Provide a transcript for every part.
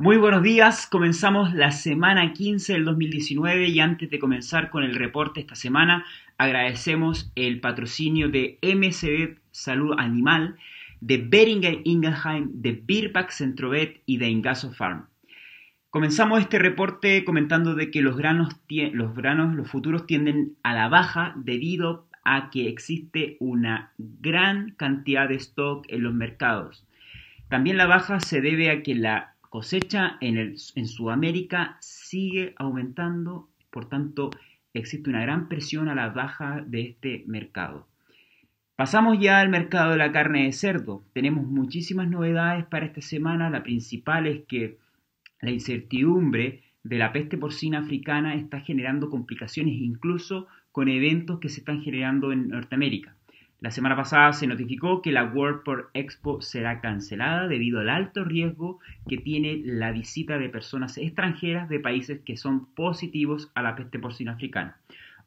Muy buenos días, comenzamos la semana 15 del 2019 y antes de comenzar con el reporte esta semana agradecemos el patrocinio de MCD Salud Animal, de Beringer Ingelheim, de Birback Centrovet y de Ingaso Farm. Comenzamos este reporte comentando de que los granos, los granos, los futuros tienden a la baja debido a que existe una gran cantidad de stock en los mercados. También la baja se debe a que la cosecha en, el, en Sudamérica sigue aumentando, por tanto existe una gran presión a la baja de este mercado. Pasamos ya al mercado de la carne de cerdo. Tenemos muchísimas novedades para esta semana. La principal es que la incertidumbre de la peste porcina africana está generando complicaciones incluso con eventos que se están generando en Norteamérica. La semana pasada se notificó que la World Pork Expo será cancelada debido al alto riesgo que tiene la visita de personas extranjeras de países que son positivos a la peste porcina africana.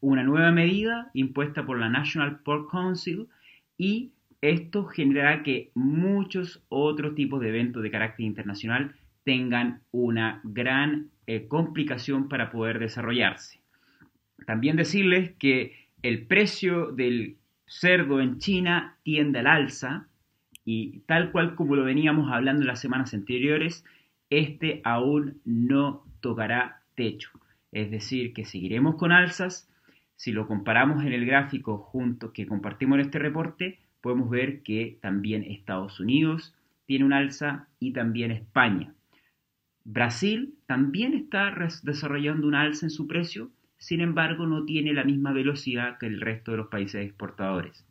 Una nueva medida impuesta por la National Pork Council y esto generará que muchos otros tipos de eventos de carácter internacional tengan una gran eh, complicación para poder desarrollarse. También decirles que el precio del cerdo en China tiende al alza y tal cual como lo veníamos hablando en las semanas anteriores, este aún no tocará techo. Es decir, que seguiremos con alzas. Si lo comparamos en el gráfico junto que compartimos en este reporte, podemos ver que también Estados Unidos tiene un alza y también España. Brasil también está desarrollando un alza en su precio, sin embargo no tiene la misma velocidad que el resto de los países exportadores.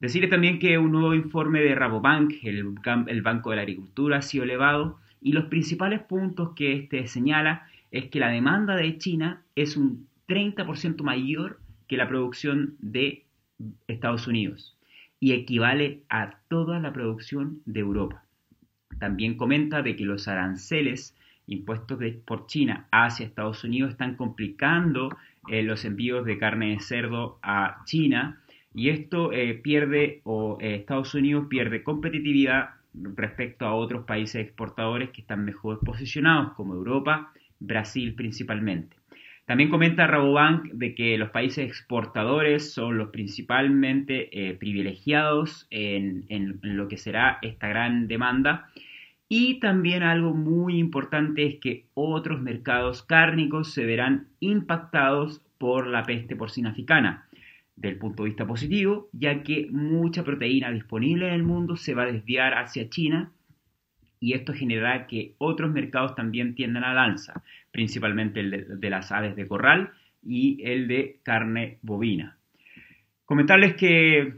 Decirle también que un nuevo informe de Rabobank, el, el Banco de la Agricultura, ha sido elevado y los principales puntos que este señala es que la demanda de China es un 30% mayor que la producción de Estados Unidos y equivale a toda la producción de Europa. También comenta de que los aranceles impuestos por China hacia Estados Unidos están complicando eh, los envíos de carne de cerdo a China y esto eh, pierde o eh, Estados Unidos pierde competitividad respecto a otros países exportadores que están mejor posicionados como Europa, Brasil principalmente. También comenta Rabobank de que los países exportadores son los principalmente privilegiados en, en, lo que será esta gran demanda y también algo muy importante es que otros mercados cárnicos se verán impactados por la peste porcina africana. Del punto de vista positivo, ya que mucha proteína disponible en el mundo se va a desviar hacia China y esto generará que otros mercados también tiendan al alza, principalmente el de, de las aves de corral y el de carne bovina. Comentarles que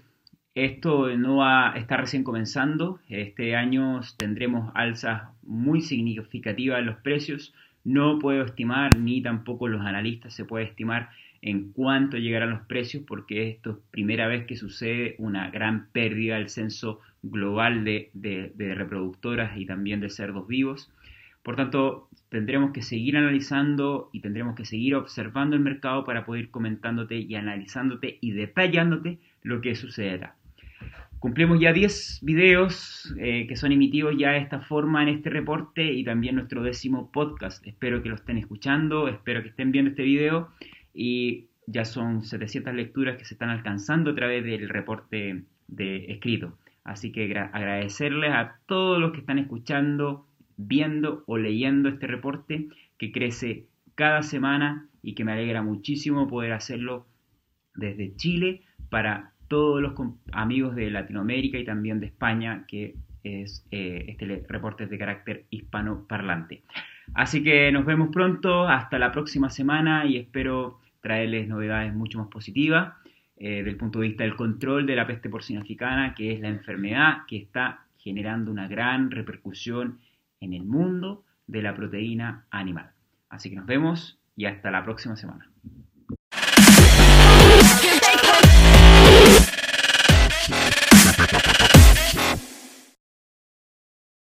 esto no va, está recién comenzando. Este año tendremos alzas muy significativas en los precios. No puedo estimar, ni tampoco los analistas se puede estimar en cuánto llegarán los precios, porque esto es primera vez que sucede una gran pérdida del censo global de, de reproductoras y también de cerdos vivos. Por tanto, tendremos que seguir analizando y tendremos que seguir observando el mercado para poder ir comentándote y analizándote y detallándote lo que sucederá. Cumplimos ya 10 videos eh, que son emitidos ya de esta forma en este reporte y también nuestro décimo podcast. Espero que lo estén escuchando, espero que estén viendo este video y ya son 700 lecturas que se están alcanzando a través del reporte de escrito. Así que agradecerles a todos los que están escuchando, viendo o leyendo este reporte que crece cada semana y que me alegra muchísimo poder hacerlo desde Chile para todos los amigos de Latinoamérica y también de España, que es eh, este reporte de carácter hispano parlante. Así que nos vemos pronto, hasta la próxima semana y espero traerles novedades mucho más positivas eh, desde el punto de vista del control de la peste porcina africana, que es la enfermedad que está generando una gran repercusión en el mundo de la proteína animal. Así que nos vemos y hasta la próxima semana.